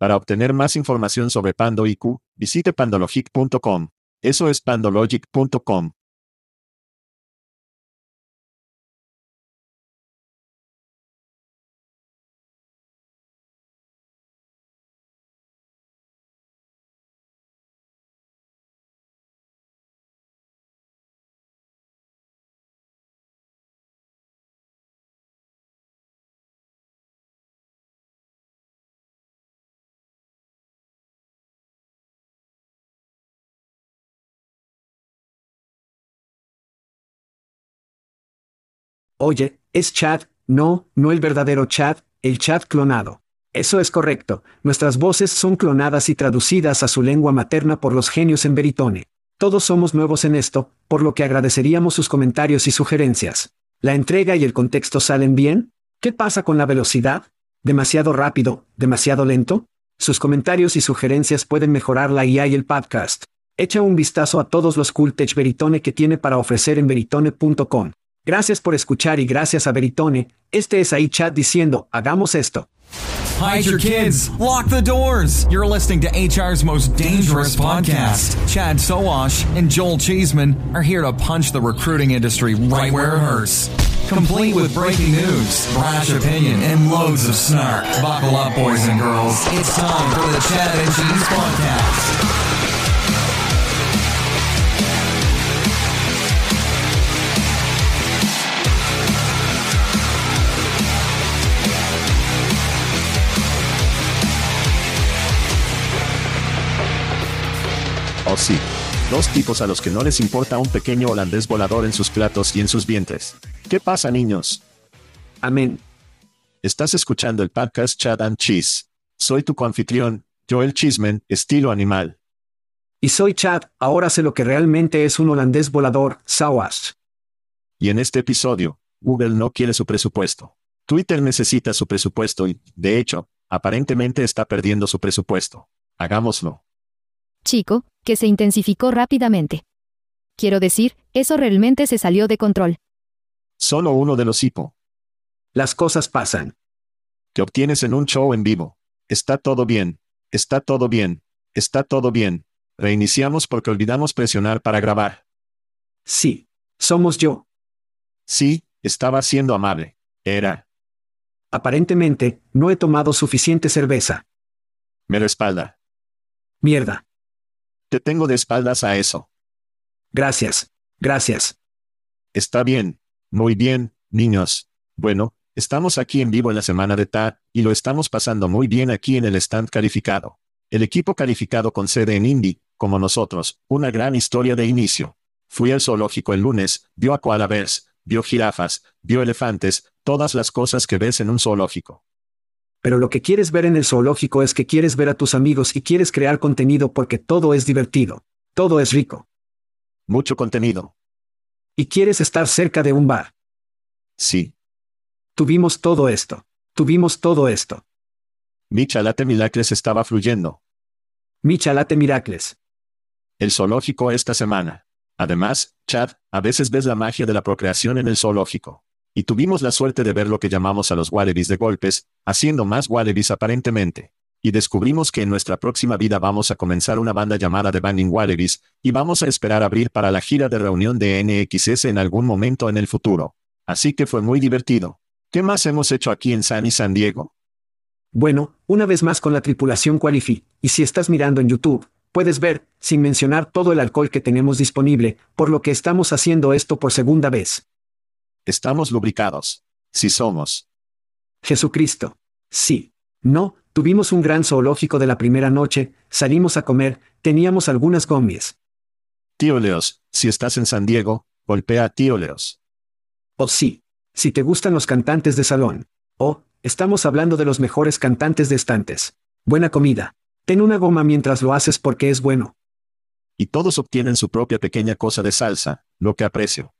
Para obtener más información sobre Pando IQ, visite pandologic.com. Eso es pandologic.com. Oye, es Chad, no, no el verdadero Chad, el Chad clonado. Eso es correcto, nuestras voces son clonadas y traducidas a su lengua materna por los genios en Veritone. Todos somos nuevos en esto, por lo que agradeceríamos sus comentarios y sugerencias. ¿La entrega y el contexto salen bien? ¿Qué pasa con la velocidad? ¿Demasiado rápido? ¿Demasiado lento? Sus comentarios y sugerencias pueden mejorar la IA y el podcast. Echa un vistazo a todos los Cultech Veritone que tiene para ofrecer en veritone.com. Gracias por escuchar y gracias a Veritone. Este es ahí chat diciendo, hagamos esto. Hide your kids. Lock the doors. You're listening to HR's most dangerous podcast. Chad Sowash and Joel Cheeseman are here to punch the recruiting industry right where it hurts. Complete with breaking news, brash opinion, and loads of snark. Buckle up, boys and girls. It's time for the Chad and Cheese Podcast. Oh sí. Dos tipos a los que no les importa un pequeño holandés volador en sus platos y en sus vientres. ¿Qué pasa, niños? Amén. Estás escuchando el podcast Chad and Cheese. Soy tu coanfitrión, Joel Chismen, estilo animal. Y soy Chad, ahora sé lo que realmente es un holandés volador, Sawas. Y en este episodio, Google no quiere su presupuesto. Twitter necesita su presupuesto y, de hecho, aparentemente está perdiendo su presupuesto. Hagámoslo. Chico, que se intensificó rápidamente. Quiero decir, eso realmente se salió de control. Solo uno de los hipo. Las cosas pasan. Que obtienes en un show en vivo. Está todo bien. Está todo bien. Está todo bien. Reiniciamos porque olvidamos presionar para grabar. Sí. Somos yo. Sí, estaba siendo amable. Era. Aparentemente, no he tomado suficiente cerveza. Me respalda. Mierda. Te tengo de espaldas a eso. Gracias. Gracias. Está bien. Muy bien, niños. Bueno, estamos aquí en vivo en la semana de TAD, y lo estamos pasando muy bien aquí en el stand calificado. El equipo calificado con sede en Indy, como nosotros, una gran historia de inicio. Fui al zoológico el lunes, vio a koalas, vio jirafas, vio elefantes, todas las cosas que ves en un zoológico. Pero lo que quieres ver en el zoológico es que quieres ver a tus amigos y quieres crear contenido porque todo es divertido. Todo es rico. Mucho contenido. Y quieres estar cerca de un bar. Sí. Tuvimos todo esto. Tuvimos todo esto. Mi chalate Miracles estaba fluyendo. Mi chalate Miracles. El zoológico esta semana. Además, Chad, a veces ves la magia de la procreación en el zoológico. Y tuvimos la suerte de ver lo que llamamos a los wallabies de golpes, haciendo más wallabies aparentemente. Y descubrimos que en nuestra próxima vida vamos a comenzar una banda llamada The Banding Wallabies, y vamos a esperar abrir para la gira de reunión de NXS en algún momento en el futuro. Así que fue muy divertido. ¿Qué más hemos hecho aquí en San y San Diego? Bueno, una vez más con la tripulación Qualify, y si estás mirando en YouTube, puedes ver, sin mencionar todo el alcohol que tenemos disponible, por lo que estamos haciendo esto por segunda vez. Estamos lubricados. Sí somos. Jesucristo. Sí. No, tuvimos un gran zoológico de la primera noche, salimos a comer, teníamos algunas gomies. Tío Leos, si estás en San Diego, golpea a Tío Leos. Oh sí. Si te gustan los cantantes de salón. Oh, estamos hablando de los mejores cantantes de estantes. Buena comida. Ten una goma mientras lo haces porque es bueno. Y todos obtienen su propia pequeña cosa de salsa, lo que aprecio.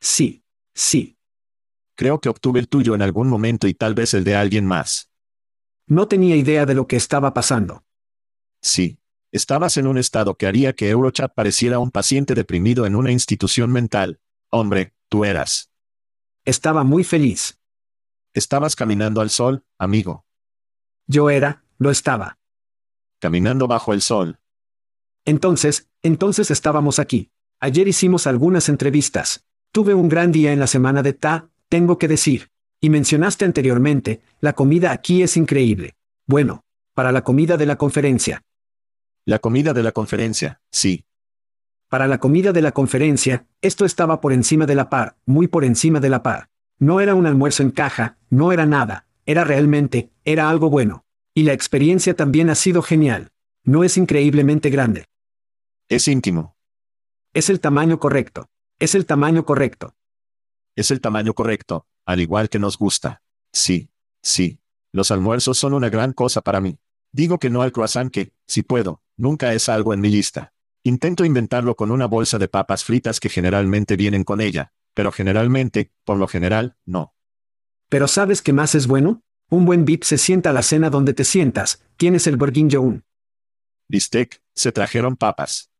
Sí. Sí. Creo que obtuve el tuyo en algún momento y tal vez el de alguien más. No tenía idea de lo que estaba pasando. Sí. Estabas en un estado que haría que Eurochat pareciera un paciente deprimido en una institución mental. Hombre, tú eras. Estaba muy feliz. Estabas caminando al sol, amigo. Yo era, lo estaba. Caminando bajo el sol. Entonces, entonces estábamos aquí. Ayer hicimos algunas entrevistas. Tuve un gran día en la semana de Ta, tengo que decir. Y mencionaste anteriormente, la comida aquí es increíble. Bueno, para la comida de la conferencia. La comida de la conferencia, sí. Para la comida de la conferencia, esto estaba por encima de la par, muy por encima de la par. No era un almuerzo en caja, no era nada, era realmente, era algo bueno. Y la experiencia también ha sido genial. No es increíblemente grande. Es íntimo. Es el tamaño correcto. Es el tamaño correcto. Es el tamaño correcto, al igual que nos gusta. Sí, sí. Los almuerzos son una gran cosa para mí. Digo que no al croissant que, si puedo, nunca es algo en mi lista. Intento inventarlo con una bolsa de papas fritas que generalmente vienen con ella, pero generalmente, por lo general, no. Pero ¿sabes qué más es bueno? Un buen VIP se sienta a la cena donde te sientas. ¿Quién es el Bourguignon? Bistec, se trajeron papas.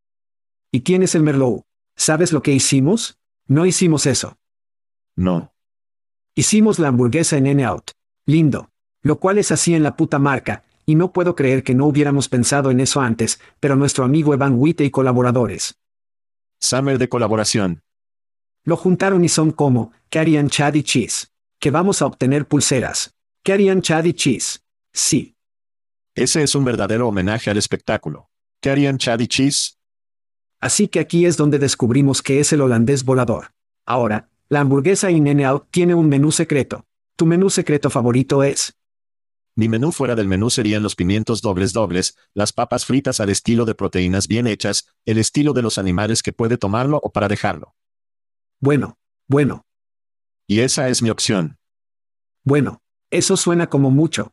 ¿Y quién es el Merlot? ¿Sabes lo que hicimos? No hicimos eso. No. Hicimos la hamburguesa en N-Out. Lindo. Lo cual es así en la puta marca, y no puedo creer que no hubiéramos pensado en eso antes, pero nuestro amigo Evan Witte y colaboradores. Summer de colaboración. Lo juntaron y son como, ¿qué harían Chad y Cheese? Que vamos a obtener pulseras. ¿Qué harían Chad y Cheese? Sí. Ese es un verdadero homenaje al espectáculo. ¿Qué harían Chad y Cheese? Así que aquí es donde descubrimos que es el holandés volador. Ahora, la hamburguesa In Out tiene un menú secreto. Tu menú secreto favorito es. Mi menú fuera del menú serían los pimientos dobles dobles, las papas fritas al estilo de proteínas bien hechas, el estilo de los animales que puede tomarlo o para dejarlo. Bueno, bueno. Y esa es mi opción. Bueno, eso suena como mucho.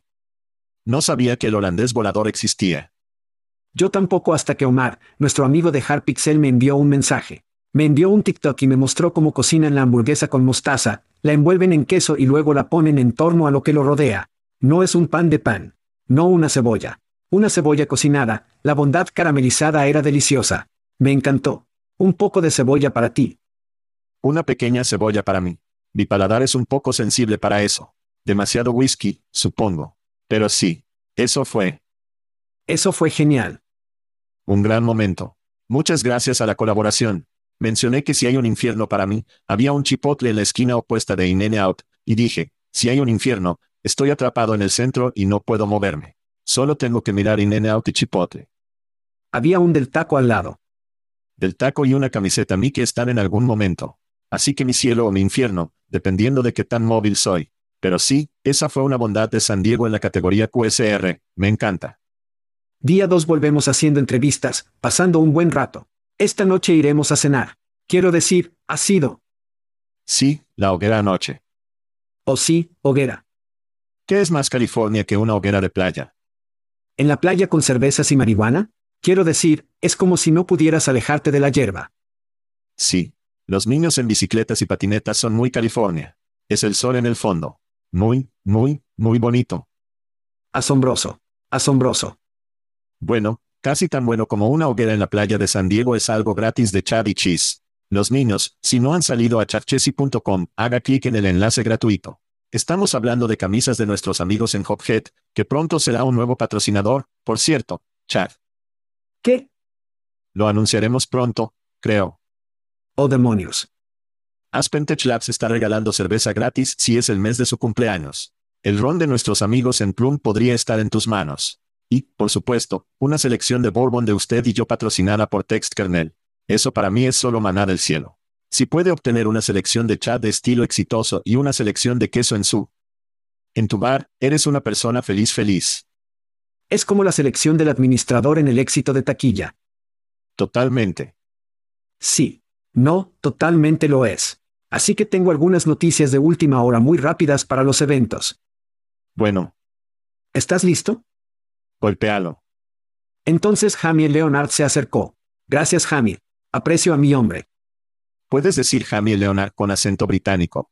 No sabía que el holandés volador existía. Yo tampoco hasta que Omar, nuestro amigo de Harpixel, me envió un mensaje. Me envió un TikTok y me mostró cómo cocinan la hamburguesa con mostaza, la envuelven en queso y luego la ponen en torno a lo que lo rodea. No es un pan de pan. No una cebolla. Una cebolla cocinada, la bondad caramelizada era deliciosa. Me encantó. Un poco de cebolla para ti. Una pequeña cebolla para mí. Mi paladar es un poco sensible para eso. Demasiado whisky, supongo. Pero sí. Eso fue. Eso fue genial. Un gran momento. Muchas gracias a la colaboración. Mencioné que si hay un infierno para mí, había un chipotle en la esquina opuesta de In Out, y dije, si hay un infierno, estoy atrapado en el centro y no puedo moverme. Solo tengo que mirar In Out y chipotle. Había un del taco al lado. Del taco y una camiseta mí que están en algún momento. Así que mi cielo o mi infierno, dependiendo de qué tan móvil soy. Pero sí, esa fue una bondad de San Diego en la categoría QSR, me encanta. Día 2 volvemos haciendo entrevistas, pasando un buen rato. Esta noche iremos a cenar. Quiero decir, ha sido. Sí, la hoguera anoche. O sí, hoguera. ¿Qué es más California que una hoguera de playa? ¿En la playa con cervezas y marihuana? Quiero decir, es como si no pudieras alejarte de la hierba. Sí. Los niños en bicicletas y patinetas son muy California. Es el sol en el fondo. Muy, muy, muy bonito. Asombroso. Asombroso. Bueno, Casi tan bueno como una hoguera en la playa de San Diego es algo gratis de Chad y Cheese. Los niños, si no han salido a chatchesi.com, haga clic en el enlace gratuito. Estamos hablando de camisas de nuestros amigos en Hophead, que pronto será un nuevo patrocinador, por cierto, Chad. ¿Qué? Lo anunciaremos pronto, creo. Oh demonios. Aspen Tech Labs está regalando cerveza gratis si es el mes de su cumpleaños. El ron de nuestros amigos en Plum podría estar en tus manos. Y, por supuesto, una selección de bourbon de usted y yo patrocinada por Text Kernel. Eso para mí es solo maná del cielo. Si puede obtener una selección de chat de estilo exitoso y una selección de queso en su... En tu bar, eres una persona feliz feliz. Es como la selección del administrador en el éxito de taquilla. Totalmente. Sí. No, totalmente lo es. Así que tengo algunas noticias de última hora muy rápidas para los eventos. Bueno, ¿Estás listo? Golpéalo. Entonces Jamie Leonard se acercó. Gracias Jamie. Aprecio a mi hombre. ¿Puedes decir Jamie Leonard con acento británico?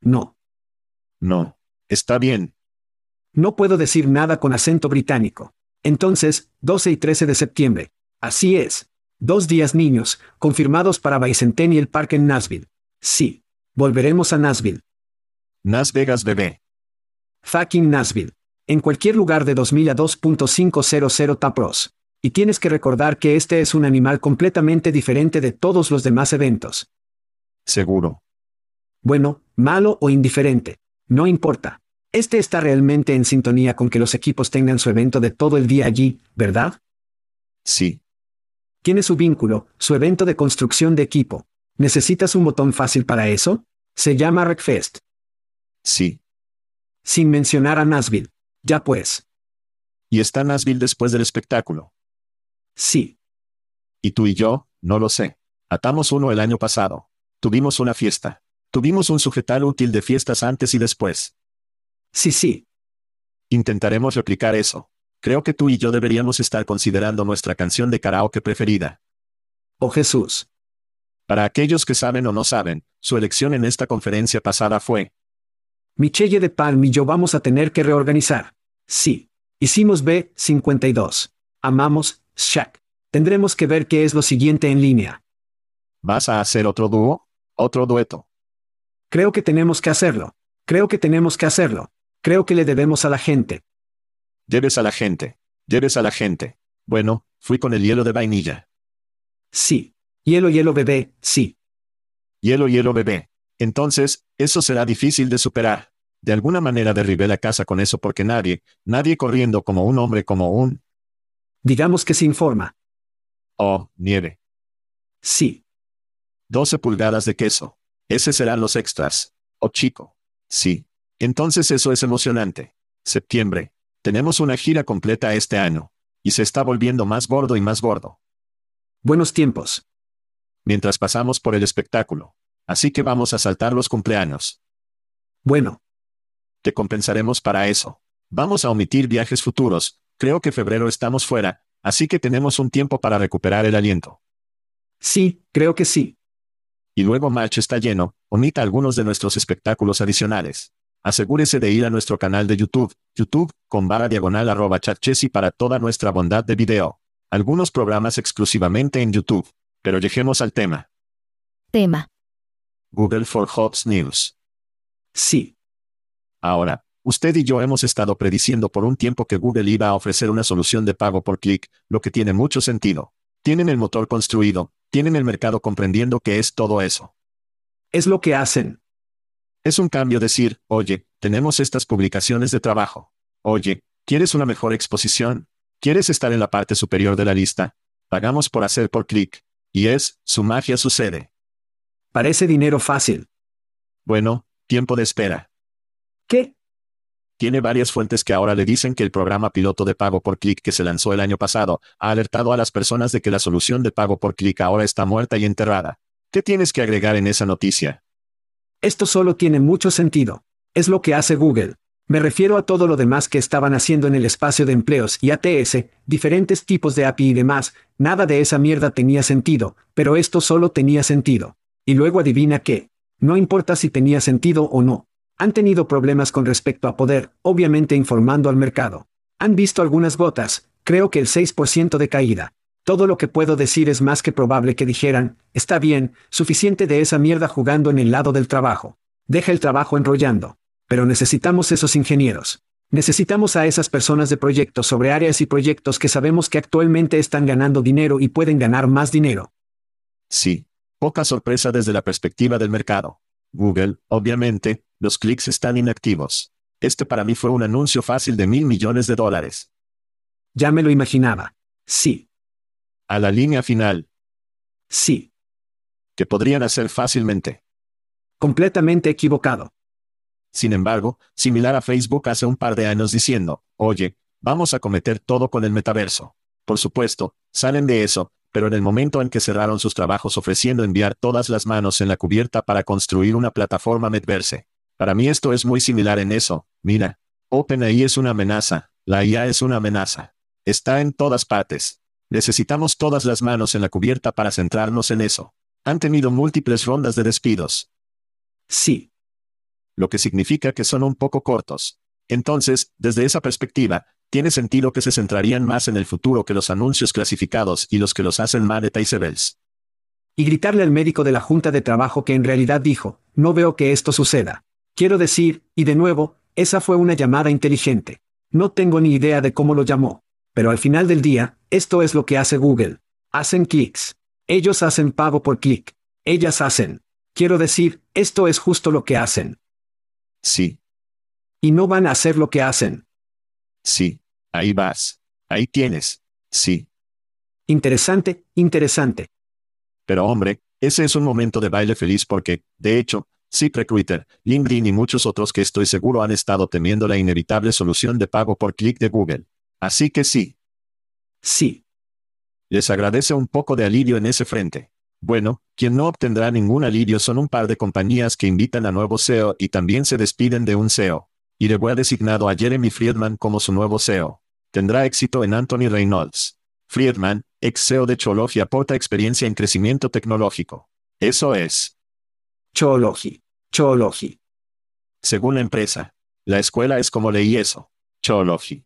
No. No. Está bien. No puedo decir nada con acento británico. Entonces, 12 y 13 de septiembre. Así es. Dos días niños, confirmados para Bicentennial Park en Nashville. Sí. Volveremos a Nashville. Nas Vegas bebé. Fucking Nashville. En cualquier lugar de 2000 a 2.500 Tapros. Y tienes que recordar que este es un animal completamente diferente de todos los demás eventos. Seguro. Bueno, malo o indiferente. No importa. Este está realmente en sintonía con que los equipos tengan su evento de todo el día allí, ¿verdad? Sí. Tiene su vínculo, su evento de construcción de equipo. ¿Necesitas un botón fácil para eso? Se llama Wreckfest. Sí. Sin mencionar a Nashville. Ya pues. Y está Nashville después del espectáculo. Sí. Y tú y yo, no lo sé. Atamos uno el año pasado. Tuvimos una fiesta. Tuvimos un sujetal útil de fiestas antes y después. Sí, sí. Intentaremos replicar eso. Creo que tú y yo deberíamos estar considerando nuestra canción de karaoke preferida. Oh Jesús. Para aquellos que saben o no saben, su elección en esta conferencia pasada fue, Michelle de Palm y yo vamos a tener que reorganizar. Sí. Hicimos B52. Amamos, Shaq. Tendremos que ver qué es lo siguiente en línea. ¿vas a hacer otro dúo? ¿Otro dueto? Creo que tenemos que hacerlo. Creo que tenemos que hacerlo. Creo que le debemos a la gente. Lleves a la gente. Lleves a la gente. Bueno, fui con el hielo de vainilla. Sí. Hielo, hielo, bebé, sí. Hielo, hielo, bebé. Entonces, eso será difícil de superar. De alguna manera derribé la casa con eso porque nadie, nadie corriendo como un hombre como un... Digamos que se informa. Oh, nieve. Sí. 12 pulgadas de queso. Ese serán los extras. Oh, chico. Sí. Entonces eso es emocionante. Septiembre. Tenemos una gira completa este año. Y se está volviendo más gordo y más gordo. Buenos tiempos. Mientras pasamos por el espectáculo. Así que vamos a saltar los cumpleaños. Bueno, Te compensaremos para eso. Vamos a omitir viajes futuros. Creo que febrero estamos fuera, así que tenemos un tiempo para recuperar el aliento. sí, creo que sí. Y luego March está lleno, omita algunos de nuestros espectáculos adicionales. Asegúrese de ir a nuestro canal de YouTube, YouTube, con barra diagonal arroba chatchesi para toda nuestra bondad de video. Algunos programas exclusivamente en YouTube. Pero lleguemos al tema. Tema. Google for Jobs News. Sí. Ahora, usted y yo hemos estado prediciendo por un tiempo que Google iba a ofrecer una solución de pago por clic, lo que tiene mucho sentido. Tienen el motor construido, tienen el mercado comprendiendo que es todo eso. Es lo que hacen. Es un cambio decir, oye, tenemos estas publicaciones de trabajo. Oye, ¿quieres una mejor exposición? ¿Quieres estar en la parte superior de la lista? Pagamos por hacer por clic. Y es, su magia sucede. Parece dinero fácil. Bueno, tiempo de espera. ¿Qué? Tiene varias fuentes que ahora le dicen que el programa piloto de pago por clic que se lanzó el año pasado ha alertado a las personas de que la solución de pago por clic ahora está muerta y enterrada. ¿Qué tienes que agregar en esa noticia? Esto solo tiene mucho sentido. Es lo que hace Google. Me refiero a todo lo demás que estaban haciendo en el espacio de empleos y ATS, diferentes tipos de API y demás, nada de esa mierda tenía sentido, pero esto solo tenía sentido. Y luego adivina qué. No importa si tenía sentido o no. Han tenido problemas con respecto a poder, obviamente informando al mercado. Han visto algunas gotas, creo que el 6% de caída. Todo lo que puedo decir es más que probable que dijeran, está bien, suficiente de esa mierda jugando en el lado del trabajo. Deja el trabajo enrollando. Pero necesitamos esos ingenieros. Necesitamos a esas personas de proyectos sobre áreas y proyectos que sabemos que actualmente están ganando dinero y pueden ganar más dinero. Sí. Poca sorpresa desde la perspectiva del mercado. Google, obviamente, los clics están inactivos. Este para mí fue un anuncio fácil de mil millones de dólares. Ya me lo imaginaba. Sí, A la línea final, sí, que podrían hacer fácilmente. completamente equivocado. Sin embargo, similar a Facebook hace un par de años diciendo, oye, vamos a cometer todo con el metaverso. Por supuesto, salen de eso, pero en el momento en que cerraron sus trabajos ofreciendo enviar todas las manos en la cubierta para construir una plataforma Metaverse. Para mí esto es muy similar en eso, mira. OpenAI es una amenaza, la IA es una amenaza. Está en todas partes. Necesitamos todas las manos en la cubierta para centrarnos en eso. Han tenido múltiples rondas de despidos, Sí, lo que significa que son un poco cortos. Entonces, desde esa perspectiva, tiene sentido que se centrarían más en el futuro que los anuncios clasificados y los que los hacen monetizables. y gritarle al médico de la Junta de Trabajo que en realidad dijo, no veo que esto suceda. Quiero decir, y de nuevo, esa fue una llamada inteligente. No tengo ni idea de cómo lo llamó. Pero al final del día, esto es lo que hace Google. Hacen clics. Ellos hacen pago por clic. Ellas hacen. Quiero decir, esto es justo lo que hacen. Sí, Y no van a hacer lo que hacen. sí, ahí vas. Ahí tienes. Sí. Interesante, interesante. Pero hombre, ese es un momento de baile feliz porque, de hecho, ZipRecruiter, LinkedIn y muchos otros que estoy seguro han estado temiendo la inevitable solución de pago por clic de Google. Así que sí, Sí, les agradece un poco de alivio en ese frente. Bueno, quien no obtendrá ningún alivio son un par de compañías que invitan a nuevo CEO y también se despiden de un CEO. Y le ha designado a Jeremy Friedman como su nuevo CEO. Tendrá éxito en Anthony Reynolds. Friedman, ex CEO de Chology, aporta experiencia en crecimiento tecnológico. Eso es, Choology. Choology. según la empresa. La escuela es como leí eso. Chology.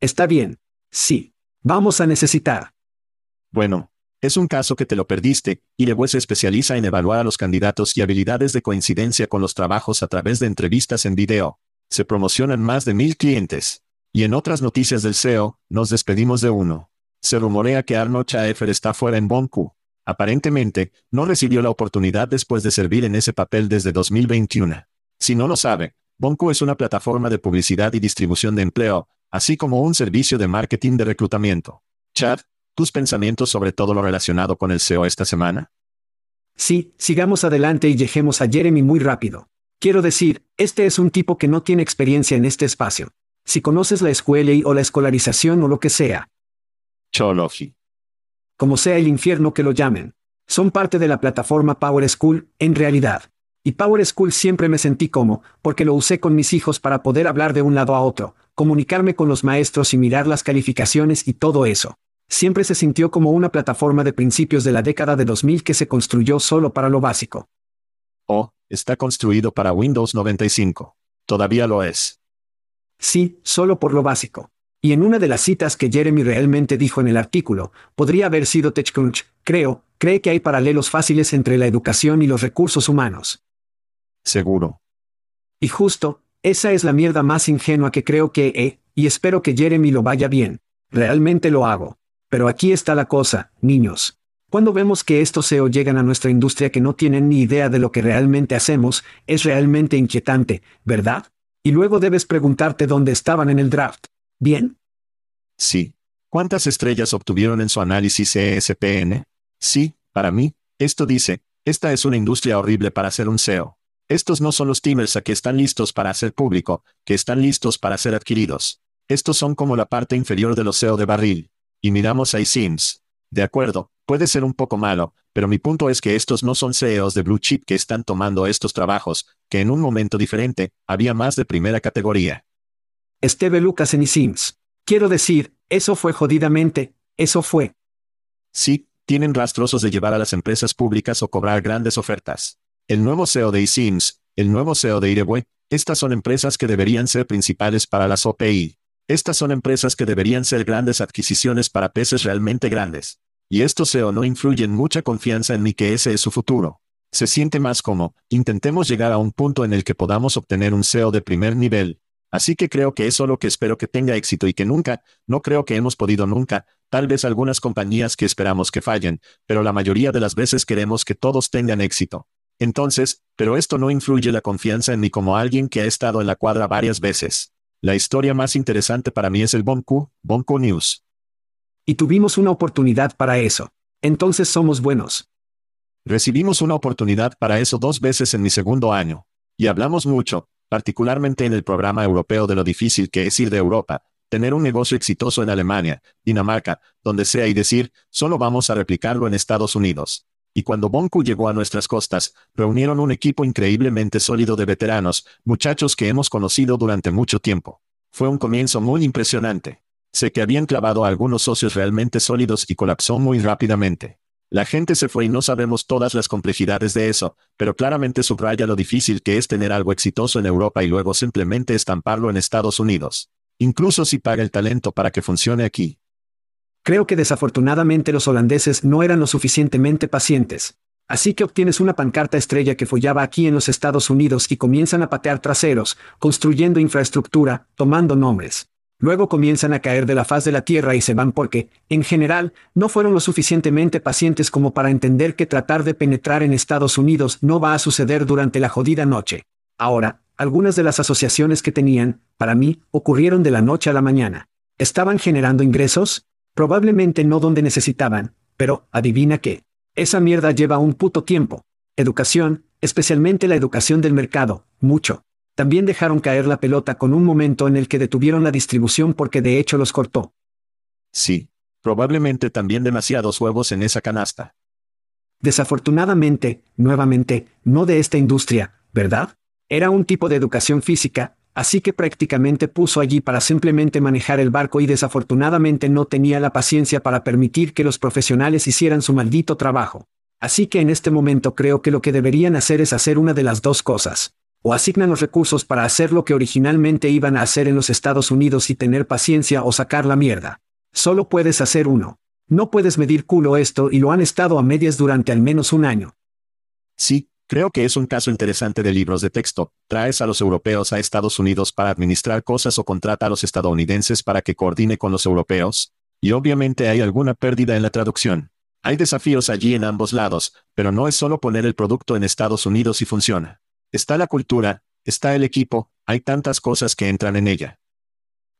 Está bien. Sí. Vamos a necesitar. Bueno, es un caso que te lo perdiste, y Lewis se especializa en evaluar a los candidatos y habilidades de coincidencia con los trabajos a través de entrevistas en video. Se promocionan más de mil clientes. Y en otras noticias del SEO, nos despedimos de uno. Se rumorea que Arnold Schaeffer está fuera en Bonku. Aparentemente, no recibió la oportunidad después de servir en ese papel desde 2021. Si no lo sabe, Bonku es una plataforma de publicidad y distribución de empleo, así como un servicio de marketing de reclutamiento. Chad, ¿tus pensamientos sobre todo lo relacionado con el SEO esta semana? Sí, sigamos adelante y lleguemos a Jeremy muy rápido. Quiero decir, este es un tipo que no tiene experiencia en este espacio. Si conoces la escuela y o la escolarización o lo que sea, Chology. Como sea el infierno que lo llamen, son parte de la plataforma Power School, en realidad. Y Power School siempre me sentí como, porque lo usé con mis hijos para poder hablar de un lado a otro, comunicarme con los maestros y mirar las calificaciones y todo eso. Siempre se sintió como una plataforma de principios de la década de 2000 que se construyó solo para lo básico. O, está construido para Windows 95. Todavía lo es. Sí, solo por lo básico. Y en una de las citas que Jeremy realmente dijo en el artículo, podría haber sido TechCrunch, creo, cree que hay paralelos fáciles entre la educación y los recursos humanos. Seguro. Y justo, esa es la mierda más ingenua que creo que he, y espero que Jeremy lo vaya bien. Realmente lo hago. Pero aquí está la cosa, niños. Cuando vemos que estos SEO llegan a nuestra industria que no tienen ni idea de lo que realmente hacemos, es realmente inquietante, ¿verdad? Y luego debes preguntarte dónde estaban en el draft. ¿Bien? Sí. ¿Cuántas estrellas obtuvieron en su análisis ESPN? Sí, para mí, esto dice, esta es una industria horrible para ser un SEO. Estos no son los teamers a que están listos para hacer público, que están listos para ser adquiridos. Estos son como la parte inferior de los SEO de barril. Y miramos a iSIMS. De acuerdo, puede ser un poco malo, pero mi punto es que estos no son CEOs de blue chip que están tomando estos trabajos, que en un momento diferente, había más de primera categoría. Esteve Lucas en eSIMS. Quiero decir, eso fue jodidamente, eso fue. Sí, tienen rastrosos de llevar a las empresas públicas o cobrar grandes ofertas. El nuevo CEO de eSIMS, el nuevo CEO de Irewe, estas son empresas que deberían ser principales para las OPI. Estas son empresas que deberían ser grandes adquisiciones para peces realmente grandes. Y estos SEO no influyen mucha confianza en mí que ese es su futuro. Se siente más como, intentemos llegar a un punto en el que podamos obtener un SEO de primer nivel. Así que creo que es solo que espero que tenga éxito y que nunca, no creo que hemos podido nunca, tal vez algunas compañías que esperamos que fallen, pero la mayoría de las veces queremos que todos tengan éxito. Entonces, pero esto no influye la confianza en mí como alguien que ha estado en la cuadra varias veces. La historia más interesante para mí es el Bonku, Bonku News. Y tuvimos una oportunidad para eso. Entonces somos buenos. Recibimos una oportunidad para eso dos veces en mi segundo año. Y hablamos mucho, particularmente en el programa europeo de lo difícil que es ir de Europa, tener un negocio exitoso en Alemania, Dinamarca, donde sea y decir, solo vamos a replicarlo en Estados Unidos. Y cuando Bonku llegó a nuestras costas, reunieron un equipo increíblemente sólido de veteranos, muchachos que hemos conocido durante mucho tiempo. Fue un comienzo muy impresionante. Sé que habían clavado a algunos socios realmente sólidos y colapsó muy rápidamente. La gente se fue y no sabemos todas las complejidades de eso, pero claramente subraya lo difícil que es tener algo exitoso en Europa y luego simplemente estamparlo en Estados Unidos. Incluso si paga el talento para que funcione aquí. Creo que desafortunadamente los holandeses no eran lo suficientemente pacientes. Así que obtienes una pancarta estrella que follaba aquí en los Estados Unidos y comienzan a patear traseros, construyendo infraestructura, tomando nombres. Luego comienzan a caer de la faz de la tierra y se van porque, en general, no fueron lo suficientemente pacientes como para entender que tratar de penetrar en Estados Unidos no va a suceder durante la jodida noche. Ahora, algunas de las asociaciones que tenían, para mí, ocurrieron de la noche a la mañana. ¿Estaban generando ingresos? Probablemente no donde necesitaban, pero, adivina qué. Esa mierda lleva un puto tiempo. Educación, especialmente la educación del mercado, mucho. También dejaron caer la pelota con un momento en el que detuvieron la distribución porque de hecho los cortó. Sí. Probablemente también demasiados huevos en esa canasta. Desafortunadamente, nuevamente, no de esta industria, ¿verdad? Era un tipo de educación física, así que prácticamente puso allí para simplemente manejar el barco y desafortunadamente no tenía la paciencia para permitir que los profesionales hicieran su maldito trabajo. Así que en este momento creo que lo que deberían hacer es hacer una de las dos cosas. O asignan los recursos para hacer lo que originalmente iban a hacer en los Estados Unidos y tener paciencia o sacar la mierda. Solo puedes hacer uno. No puedes medir culo esto y lo han estado a medias durante al menos un año. Sí, Creo que es un caso interesante de libros de texto. Traes a los europeos a Estados Unidos para administrar cosas o contrata a los estadounidenses para que coordine con los europeos. Y obviamente hay alguna pérdida en la traducción. Hay desafíos allí en ambos lados, pero no es solo poner el producto en Estados Unidos y funciona. Está la cultura, está el equipo, hay tantas cosas que entran en ella.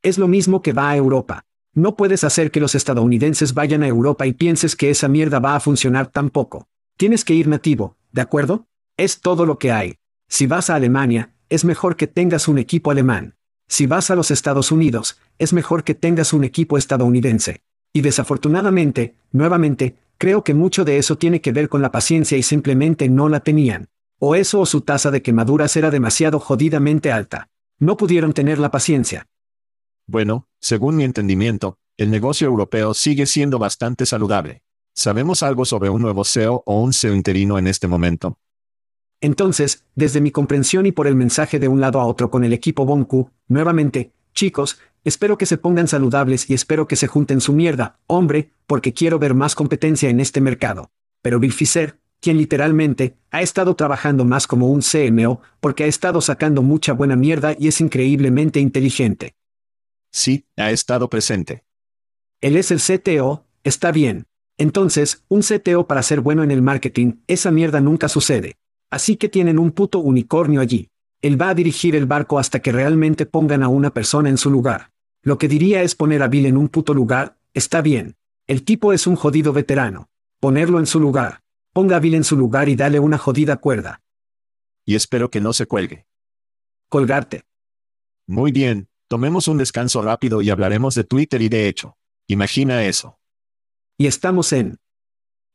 Es lo mismo que va a Europa. No puedes hacer que los estadounidenses vayan a Europa y pienses que esa mierda va a funcionar tampoco. Tienes que ir nativo, ¿de acuerdo? Es todo lo que hay. Si vas a Alemania, es mejor que tengas un equipo alemán. Si vas a los Estados Unidos, es mejor que tengas un equipo estadounidense. Y desafortunadamente, nuevamente, creo que mucho de eso tiene que ver con la paciencia y simplemente no la tenían. O eso o su tasa de quemaduras era demasiado jodidamente alta. No pudieron tener la paciencia. Bueno, según mi entendimiento, el negocio europeo sigue siendo bastante saludable. ¿Sabemos algo sobre un nuevo CEO o un CEO interino en este momento? Entonces, desde mi comprensión y por el mensaje de un lado a otro con el equipo Bonku, nuevamente, chicos, espero que se pongan saludables y espero que se junten su mierda, hombre, porque quiero ver más competencia en este mercado. Pero Bill Fisher, quien literalmente ha estado trabajando más como un CMO, porque ha estado sacando mucha buena mierda y es increíblemente inteligente. Sí, ha estado presente. Él es el CTO, está bien. Entonces, un CTO para ser bueno en el marketing, esa mierda nunca sucede. Así que tienen un puto unicornio allí. Él va a dirigir el barco hasta que realmente pongan a una persona en su lugar. Lo que diría es poner a Bill en un puto lugar, está bien. El tipo es un jodido veterano. Ponerlo en su lugar. Ponga a Bill en su lugar y dale una jodida cuerda. Y espero que no se cuelgue. Colgarte. Muy bien, tomemos un descanso rápido y hablaremos de Twitter y de hecho. Imagina eso. Y estamos en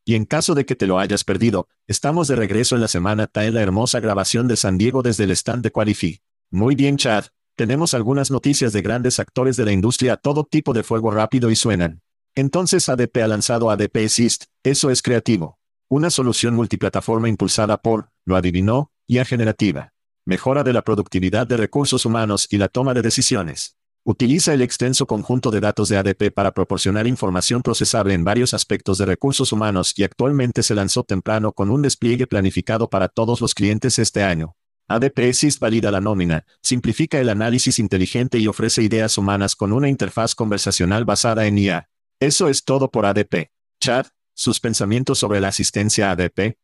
y en caso de que te lo hayas perdido, estamos de regreso en la semana en la hermosa grabación de San Diego desde el stand de Qualify. Muy bien, Chad. Tenemos algunas noticias de grandes actores de la industria a todo tipo de fuego rápido y suenan. Entonces ADP ha lanzado ADP Assist, eso es creativo. Una solución multiplataforma impulsada por, lo adivinó, IA generativa. Mejora de la productividad de recursos humanos y la toma de decisiones. Utiliza el extenso conjunto de datos de ADP para proporcionar información procesable en varios aspectos de recursos humanos y actualmente se lanzó temprano con un despliegue planificado para todos los clientes este año. ADP Assist valida la nómina, simplifica el análisis inteligente y ofrece ideas humanas con una interfaz conversacional basada en IA. Eso es todo por ADP. Chad, sus pensamientos sobre la asistencia ADP.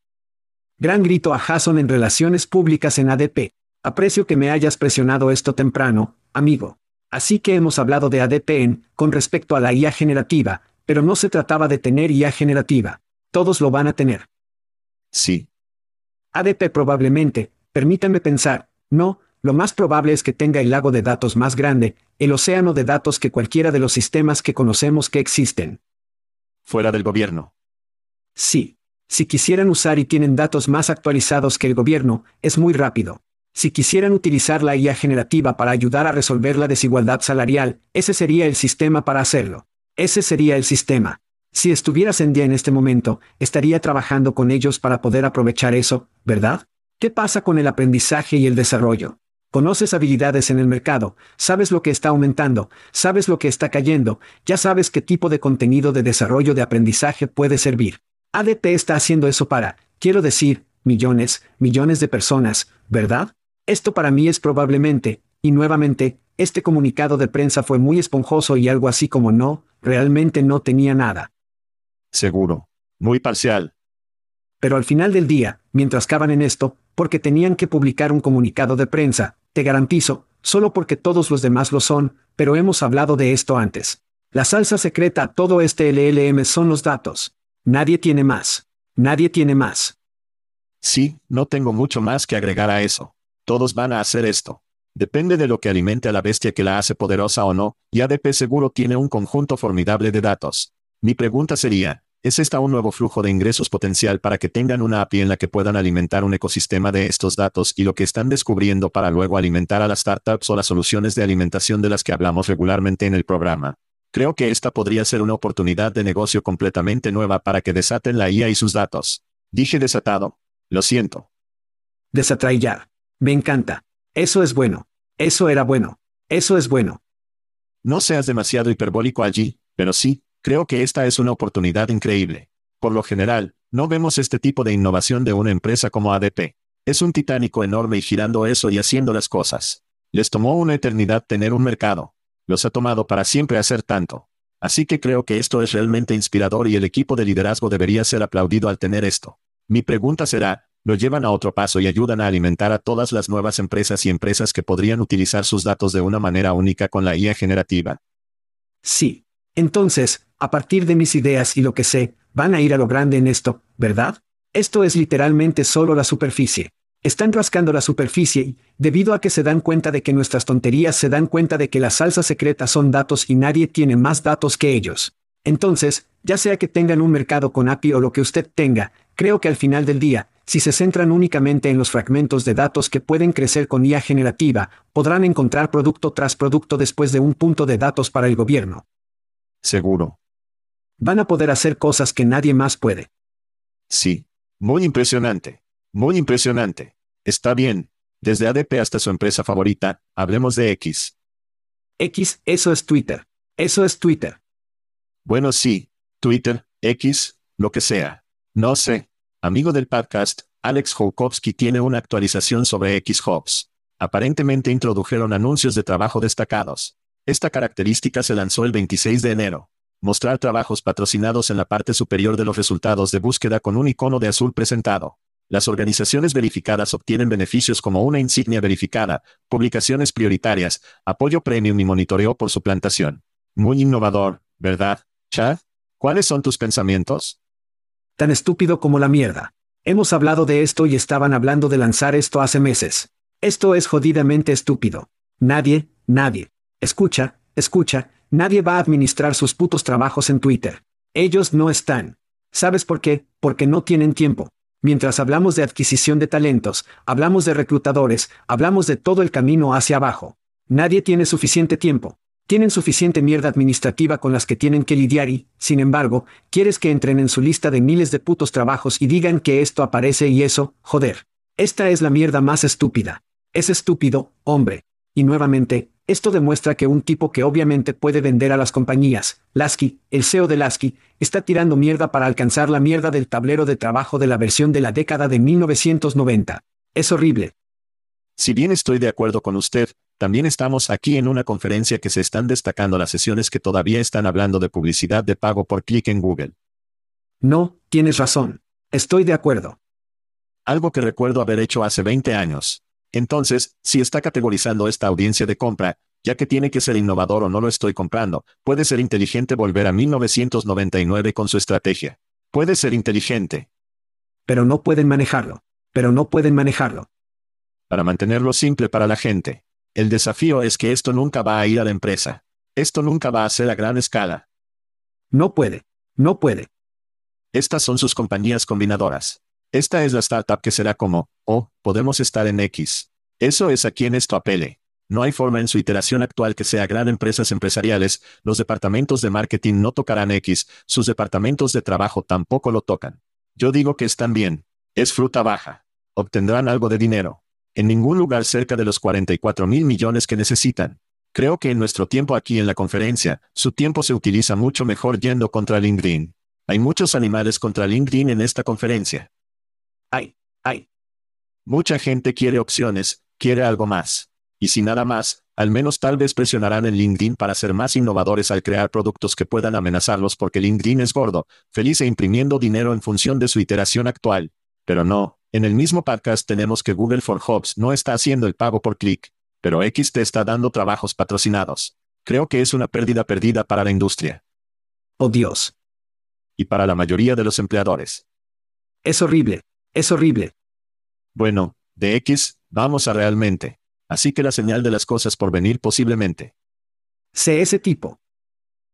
Gran grito a Jason en relaciones públicas en ADP. Aprecio que me hayas presionado esto temprano, amigo. Así que hemos hablado de ADP con respecto a la IA generativa, pero no se trataba de tener IA generativa. Todos lo van a tener. Sí. ADP probablemente, permítanme pensar, no, lo más probable es que tenga el lago de datos más grande, el océano de datos que cualquiera de los sistemas que conocemos que existen. Fuera del gobierno. Sí. Si quisieran usar y tienen datos más actualizados que el gobierno, es muy rápido. Si quisieran utilizar la IA generativa para ayudar a resolver la desigualdad salarial, ese sería el sistema para hacerlo. Ese sería el sistema. Si estuvieras en día en este momento, estaría trabajando con ellos para poder aprovechar eso, ¿verdad? ¿Qué pasa con el aprendizaje y el desarrollo? Conoces habilidades en el mercado, sabes lo que está aumentando, sabes lo que está cayendo, ya sabes qué tipo de contenido de desarrollo de aprendizaje puede servir. ADP está haciendo eso para, quiero decir, millones, millones de personas, ¿verdad? Esto para mí es probablemente, y nuevamente, este comunicado de prensa fue muy esponjoso y algo así como no, realmente no tenía nada. Seguro. Muy parcial. Pero al final del día, mientras caban en esto, porque tenían que publicar un comunicado de prensa, te garantizo, solo porque todos los demás lo son, pero hemos hablado de esto antes. La salsa secreta a todo este LLM son los datos. Nadie tiene más. Nadie tiene más. Sí, no tengo mucho más que agregar a eso. Todos van a hacer esto. Depende de lo que alimente a la bestia que la hace poderosa o no, y ADP seguro tiene un conjunto formidable de datos. Mi pregunta sería, ¿Es esta un nuevo flujo de ingresos potencial para que tengan una API en la que puedan alimentar un ecosistema de estos datos y lo que están descubriendo para luego alimentar a las startups o las soluciones de alimentación de las que hablamos regularmente en el programa? Creo que esta podría ser una oportunidad de negocio completamente nueva para que desaten la IA y sus datos. Dije desatado. Lo siento. Desatraillar. Me encanta. Eso es bueno. Eso era bueno. Eso es bueno. No seas demasiado hiperbólico allí, pero sí, Creo que esta es una oportunidad increíble. Por lo general, no vemos este tipo de innovación de una empresa como ADP. Es un titánico enorme y girando eso y haciendo las cosas. Les tomó una eternidad tener un mercado. Los ha tomado para siempre hacer tanto. Así que creo que esto es realmente inspirador y el equipo de liderazgo debería ser aplaudido al tener esto. Mi pregunta será, ¿lo llevan a otro paso y ayudan a alimentar a todas las nuevas empresas y empresas que podrían utilizar sus datos de una manera única con la IA generativa? Sí. Entonces, a partir de mis ideas y lo que sé, van a ir a lo grande en esto, ¿verdad? Esto es literalmente solo la superficie. Están rascando la superficie y, debido a que se dan cuenta de que nuestras tonterías se dan cuenta de que la salsa secreta son datos y nadie tiene más datos que ellos. Entonces, ya sea que tengan un mercado con API o lo que usted tenga, creo que al final del día, si se centran únicamente en los fragmentos de datos que pueden crecer con IA generativa, podrán encontrar producto tras producto después de un punto de datos para el gobierno. Seguro. Van a poder hacer cosas que nadie más puede. Sí. Muy impresionante. Muy impresionante. Está bien. Desde ADP hasta su empresa favorita, hablemos de X. X, eso es Twitter. Eso es Twitter. Bueno, sí. Twitter, X, lo que sea. No sé. Amigo del podcast, Alex Joukowski tiene una actualización sobre X Hubs. Aparentemente introdujeron anuncios de trabajo destacados. Esta característica se lanzó el 26 de enero. Mostrar trabajos patrocinados en la parte superior de los resultados de búsqueda con un icono de azul presentado. Las organizaciones verificadas obtienen beneficios como una insignia verificada, publicaciones prioritarias, apoyo premium y monitoreo por su plantación. Muy innovador, ¿verdad, Chad? ¿Cuáles son tus pensamientos? Tan estúpido como la mierda. Hemos hablado de esto y estaban hablando de lanzar esto hace meses. Esto es jodidamente estúpido. Nadie, nadie. Escucha, escucha, Nadie va a administrar sus putos trabajos en Twitter. Ellos no están. ¿Sabes por qué? Porque no tienen tiempo. Mientras hablamos de adquisición de talentos, hablamos de reclutadores, hablamos de todo el camino hacia abajo. Nadie tiene suficiente tiempo. Tienen suficiente mierda administrativa con las que tienen que lidiar y, sin embargo, quieres que entren en su lista de miles de putos trabajos y digan que esto aparece y eso, joder. Esta es la mierda más estúpida. Es estúpido, hombre. Y nuevamente, esto demuestra que un tipo que obviamente puede vender a las compañías, Lasky, el CEO de Lasky, está tirando mierda para alcanzar la mierda del tablero de trabajo de la versión de la década de 1990. Es horrible. Si bien estoy de acuerdo con usted, también estamos aquí en una conferencia que se están destacando las sesiones que todavía están hablando de publicidad de pago por clic en Google. No, tienes razón. Estoy de acuerdo. Algo que recuerdo haber hecho hace 20 años. Entonces, si está categorizando esta audiencia de compra, Ya que tiene que ser innovador o no lo estoy comprando, puede ser inteligente volver a 1999 con su estrategia. Puede ser inteligente. Pero no pueden manejarlo. Pero no pueden manejarlo. Para mantenerlo simple para la gente. El desafío es que esto nunca va a ir a la empresa. Esto nunca va a ser a gran escala. No puede. No puede. Estas son sus compañías combinadoras. Esta es la startup que será como, oh, podemos estar en X. Eso es a quien esto apele. No hay forma en su iteración actual que sea gran empresas empresariales, los departamentos de marketing no tocarán X, sus departamentos de trabajo tampoco lo tocan. Yo digo que están bien. Es fruta baja. Obtendrán algo de dinero. En ningún lugar cerca de los 44 mil millones que necesitan. Creo que en nuestro tiempo aquí en la conferencia, su tiempo se utiliza mucho mejor yendo contra LinkedIn. Hay muchos animales contra LinkedIn en esta conferencia. Hay, hay. Mucha gente quiere opciones, quiere algo más. Y si nada más, al menos tal vez presionarán en LinkedIn para ser más innovadores al crear productos que puedan amenazarlos porque LinkedIn es gordo, feliz e imprimiendo dinero en función de su iteración actual. Pero no, en el mismo podcast tenemos que Google for Jobs no está haciendo el pago por clic, pero X te está dando trabajos patrocinados. Creo que es una pérdida perdida para la industria. Oh Dios. Y para la mayoría de los empleadores. Es horrible. Es horrible. Bueno, de X, vamos a realmente. Así que la señal de las cosas por venir posiblemente. Sé ese tipo.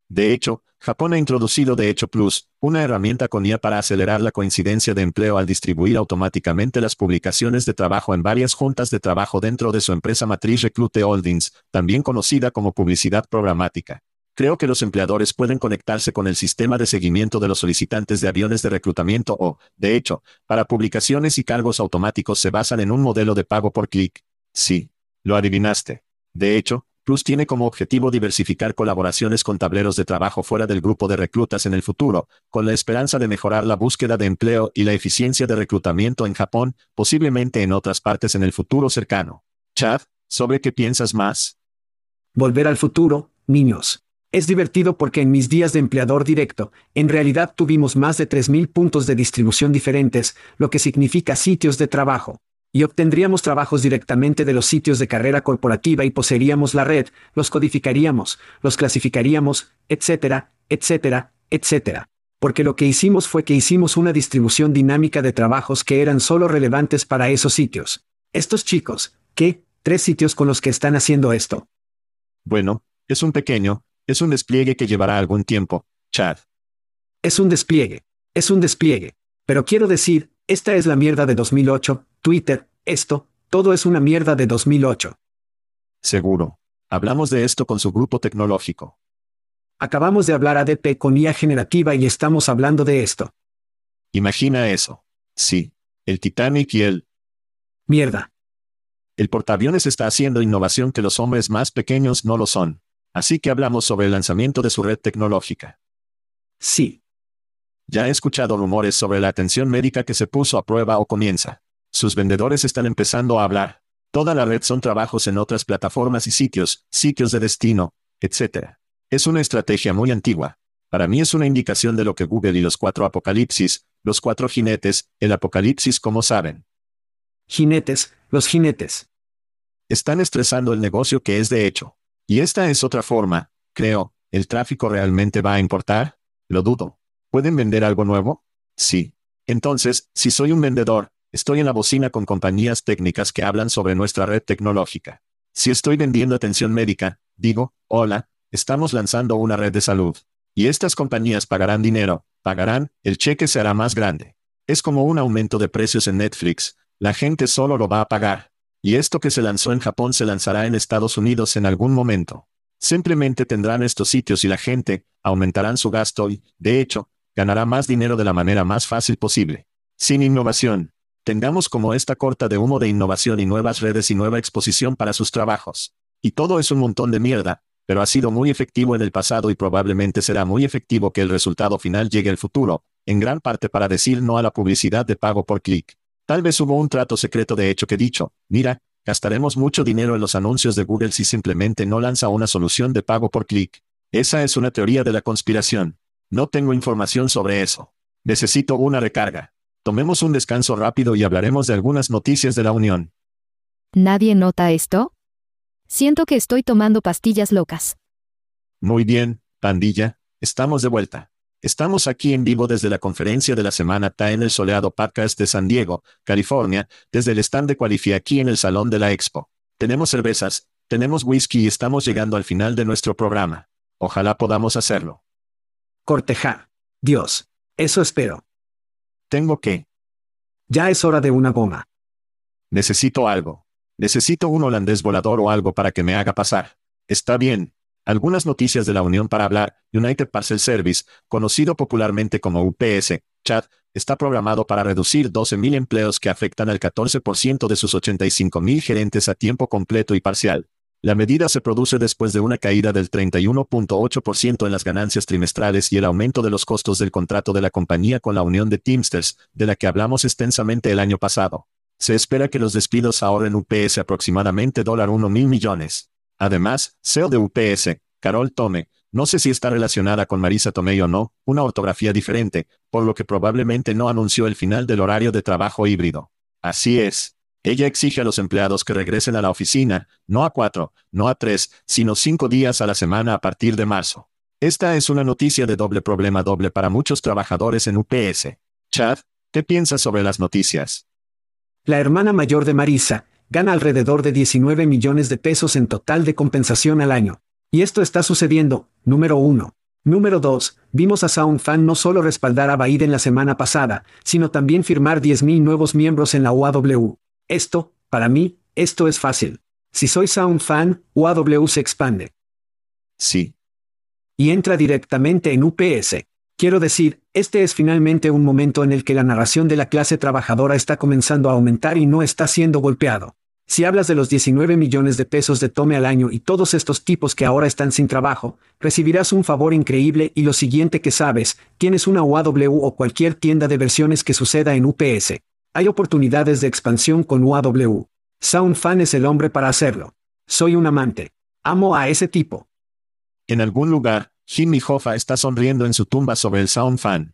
De hecho, Japón ha introducido De hecho Plus, una herramienta con IA para acelerar la coincidencia de empleo al distribuir automáticamente las publicaciones de trabajo en varias juntas de trabajo dentro de su empresa matriz Reclute Holdings, también conocida como publicidad programática. Creo que los empleadores pueden conectarse con el sistema de seguimiento de los solicitantes de aviones de reclutamiento o, de hecho, para publicaciones y cargos automáticos se basan en un modelo de pago por clic. Sí, lo adivinaste. De hecho, Plus tiene como objetivo diversificar colaboraciones con tableros de trabajo fuera del grupo de reclutas en el futuro, con la esperanza de mejorar la búsqueda de empleo y la eficiencia de reclutamiento en Japón, posiblemente en otras partes en el futuro cercano. Chad, ¿sobre qué piensas más? Volver al futuro, niños. Es divertido porque en mis días de empleador directo, en realidad tuvimos más de 3.000 puntos de distribución diferentes, lo que significa sitios de trabajo y obtendríamos trabajos directamente de los sitios de carrera corporativa y poseeríamos la red, los codificaríamos, los clasificaríamos, etcétera, etcétera, etcétera. Porque lo que hicimos fue que hicimos una distribución dinámica de trabajos que eran solo relevantes para esos sitios. Estos chicos, ¿qué? Tres sitios con los que están haciendo esto. Bueno, es un pequeño, es un despliegue que llevará algún tiempo, Chad. Es un despliegue, es un despliegue. Pero quiero decir, esta es la mierda de 2008, Twitter, esto, todo es una mierda de 2008. Seguro. Hablamos de esto con su grupo tecnológico. Acabamos de hablar ADP con IA generativa y estamos hablando de esto. Imagina eso. Sí. El Titanic y el... Mierda. El portaaviones está haciendo innovación que los hombres más pequeños no lo son. Así que hablamos sobre el lanzamiento de su red tecnológica. Sí. Ya he escuchado rumores sobre la atención médica que se puso a prueba o comienza. Sus vendedores están empezando a hablar. Toda la red son trabajos en otras plataformas y sitios, sitios de destino, etc. Es una estrategia muy antigua. Para mí es una indicación de lo que Google y los cuatro apocalipsis, los cuatro jinetes, el apocalipsis como saben. Jinetes, los jinetes. Están estresando el negocio que es de hecho. Y esta es otra forma, creo, ¿el tráfico realmente va a importar? Lo dudo. ¿Pueden vender algo nuevo? Sí. Entonces, si soy un vendedor, Estoy en la bocina con compañías técnicas que hablan sobre nuestra red tecnológica. Si estoy vendiendo atención médica, digo, hola, estamos lanzando una red de salud. Y estas compañías pagarán dinero, pagarán, el cheque será más grande. Es como un aumento de precios en Netflix, la gente solo lo va a pagar. Y esto que se lanzó en Japón se lanzará en Estados Unidos en algún momento. Simplemente tendrán estos sitios y la gente, aumentarán su gasto y, de hecho, ganará más dinero de la manera más fácil posible. Sin innovación, Tengamos como esta corta de humo de innovación y nuevas redes y nueva exposición para sus trabajos. Y todo es un montón de mierda, pero ha sido muy efectivo en el pasado y probablemente será muy efectivo que el resultado final llegue al futuro, en gran parte para decir no a la publicidad de pago por clic. Tal vez hubo un trato secreto de hecho que dicho, mira, gastaremos mucho dinero en los anuncios de Google si simplemente no lanza una solución de pago por clic. Esa es una teoría de la conspiración. No tengo información sobre eso. Necesito una recarga. Tomemos un descanso rápido y hablaremos de algunas noticias de la Unión. ¿Nadie nota esto? Siento que estoy tomando pastillas locas. Muy bien, pandilla, estamos de vuelta. Estamos aquí en vivo desde la conferencia de la semana TA en el soleado Podcast de San Diego, California, desde el stand de Qualify aquí en el Salón de la Expo. Tenemos cervezas, tenemos whisky y estamos llegando al final de nuestro programa. Ojalá podamos hacerlo. Cortejar. Dios. Eso espero. Tengo que. Ya es hora de una goma. Necesito algo. Necesito un holandés volador o algo para que me haga pasar. Está bien. Algunas noticias de la Unión para hablar, United Parcel Service, conocido popularmente como UPS, chat, está programado para reducir 12.000 empleos que afectan al 14% de sus 85.000 gerentes a tiempo completo y parcial. La medida se produce después de una caída del 31.8% en las ganancias trimestrales y el aumento de los costos del contrato de la compañía con la unión de Teamsters, de la que hablamos extensamente el año pasado. Se espera que los despidos ahorren UPS aproximadamente $1 mil millones. Además, CEO de UPS, Carol Tome, no sé si está relacionada con Marisa Tomei o no, una ortografía diferente, por lo que probablemente no anunció el final del horario de trabajo híbrido. Así es. Ella exige a los empleados que regresen a la oficina, no a cuatro, no a tres, sino cinco días a la semana a partir de marzo. Esta es una noticia de doble problema doble para muchos trabajadores en UPS. Chad, ¿qué piensas sobre las noticias? La hermana mayor de Marisa gana alrededor de 19 millones de pesos en total de compensación al año. Y esto está sucediendo, número uno. Número 2. Vimos a SoundFan no solo respaldar a Baid en la semana pasada, sino también firmar 10.000 nuevos miembros en la UAW. Esto, para mí, esto es fácil. Si soy Sound fan, UAW se expande. Sí. Y entra directamente en UPS. Quiero decir, este es finalmente un momento en el que la narración de la clase trabajadora está comenzando a aumentar y no está siendo golpeado. Si hablas de los 19 millones de pesos de tome al año y todos estos tipos que ahora están sin trabajo, recibirás un favor increíble y lo siguiente que sabes, tienes una UAW o cualquier tienda de versiones que suceda en UPS. Hay oportunidades de expansión con UAW. SoundFan es el hombre para hacerlo. Soy un amante. Amo a ese tipo. En algún lugar, Jimmy Hoffa está sonriendo en su tumba sobre el SoundFan.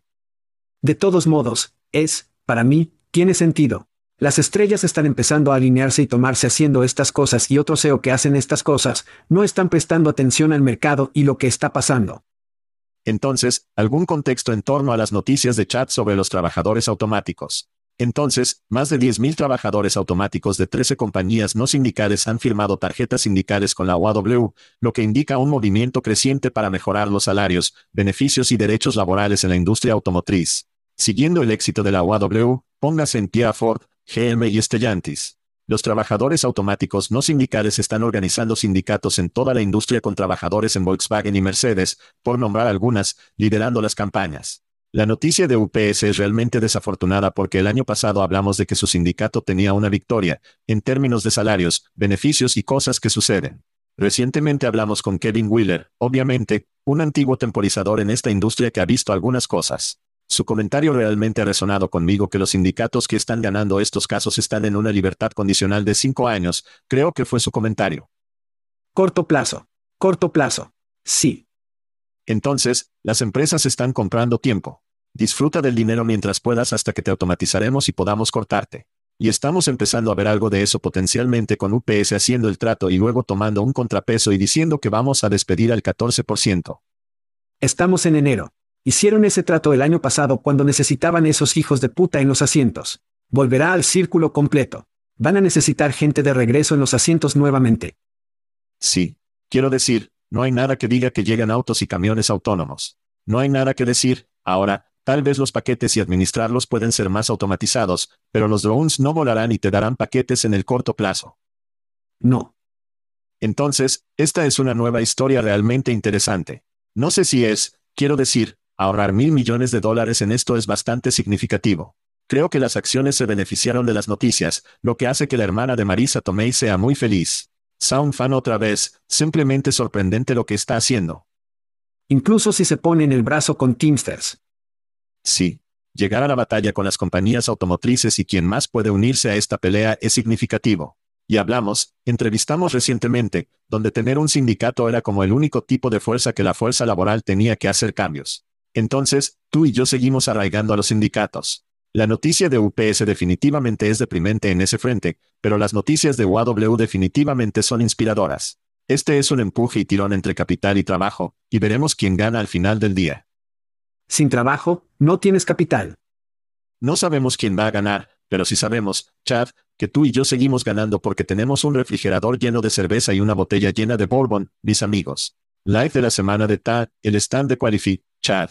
De todos modos, es, para mí, tiene sentido. Las estrellas están empezando a alinearse y tomarse haciendo estas cosas y otros SEO que hacen estas cosas, no están prestando atención al mercado y lo que está pasando. Entonces, algún contexto en torno a las noticias de chat sobre los trabajadores automáticos. Entonces, más de 10.000 trabajadores automáticos de 13 compañías no sindicales han firmado tarjetas sindicales con la UAW, lo que indica un movimiento creciente para mejorar los salarios, beneficios y derechos laborales en la industria automotriz. Siguiendo el éxito de la UAW, póngase en pie a Ford, GM y Stellantis. Los trabajadores automáticos no sindicales están organizando sindicatos en toda la industria con trabajadores en Volkswagen y Mercedes, por nombrar algunas, liderando las campañas. La noticia de UPS es realmente desafortunada porque el año pasado hablamos de que su sindicato tenía una victoria, en términos de salarios, beneficios y cosas que suceden. Recientemente hablamos con Kevin Wheeler, obviamente, un antiguo temporizador en esta industria que ha visto algunas cosas. Su comentario realmente ha resonado conmigo que los sindicatos que están ganando estos casos están en una libertad condicional de cinco años, creo que fue su comentario. Corto plazo. Corto plazo. Sí. Entonces, las empresas están comprando tiempo. Disfruta del dinero mientras puedas hasta que te automatizaremos y podamos cortarte. Y estamos empezando a ver algo de eso potencialmente con UPS haciendo el trato y luego tomando un contrapeso y diciendo que vamos a despedir al 14%. Estamos en enero. Hicieron ese trato el año pasado cuando necesitaban esos hijos de puta en los asientos. Volverá al círculo completo. Van a necesitar gente de regreso en los asientos nuevamente. Sí. Quiero decir, no hay nada que diga que llegan autos y camiones autónomos. No hay nada que decir, ahora, tal vez los paquetes y administrarlos pueden ser más automatizados, pero los drones no volarán y te darán paquetes en el corto plazo. No. Entonces, esta es una nueva historia realmente interesante. No sé si es, quiero decir, ahorrar mil millones de dólares en esto es bastante significativo. Creo que las acciones se beneficiaron de las noticias, lo que hace que la hermana de Marisa Tomei sea muy feliz. Sound fan otra vez, simplemente sorprendente lo que está haciendo. Incluso si se pone en el brazo con Teamsters. Sí. Llegar a la batalla con las compañías automotrices y quien más puede unirse a esta pelea es significativo. Y hablamos, entrevistamos recientemente, donde tener un sindicato era como el único tipo de fuerza que la fuerza laboral tenía que hacer cambios. Entonces, tú y yo seguimos arraigando a los sindicatos. La noticia de UPS definitivamente es deprimente en ese frente, pero las noticias de UAW definitivamente son inspiradoras. Este es un empuje y tirón entre capital y trabajo, y veremos quién gana al final del día. Sin trabajo, no tienes capital. No sabemos quién va a ganar, pero sí sabemos, Chad, que tú y yo seguimos ganando porque tenemos un refrigerador lleno de cerveza y una botella llena de bourbon, mis amigos. Live de la semana de TAD, el stand de Qualify, Chad.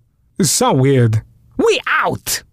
So weird. We out!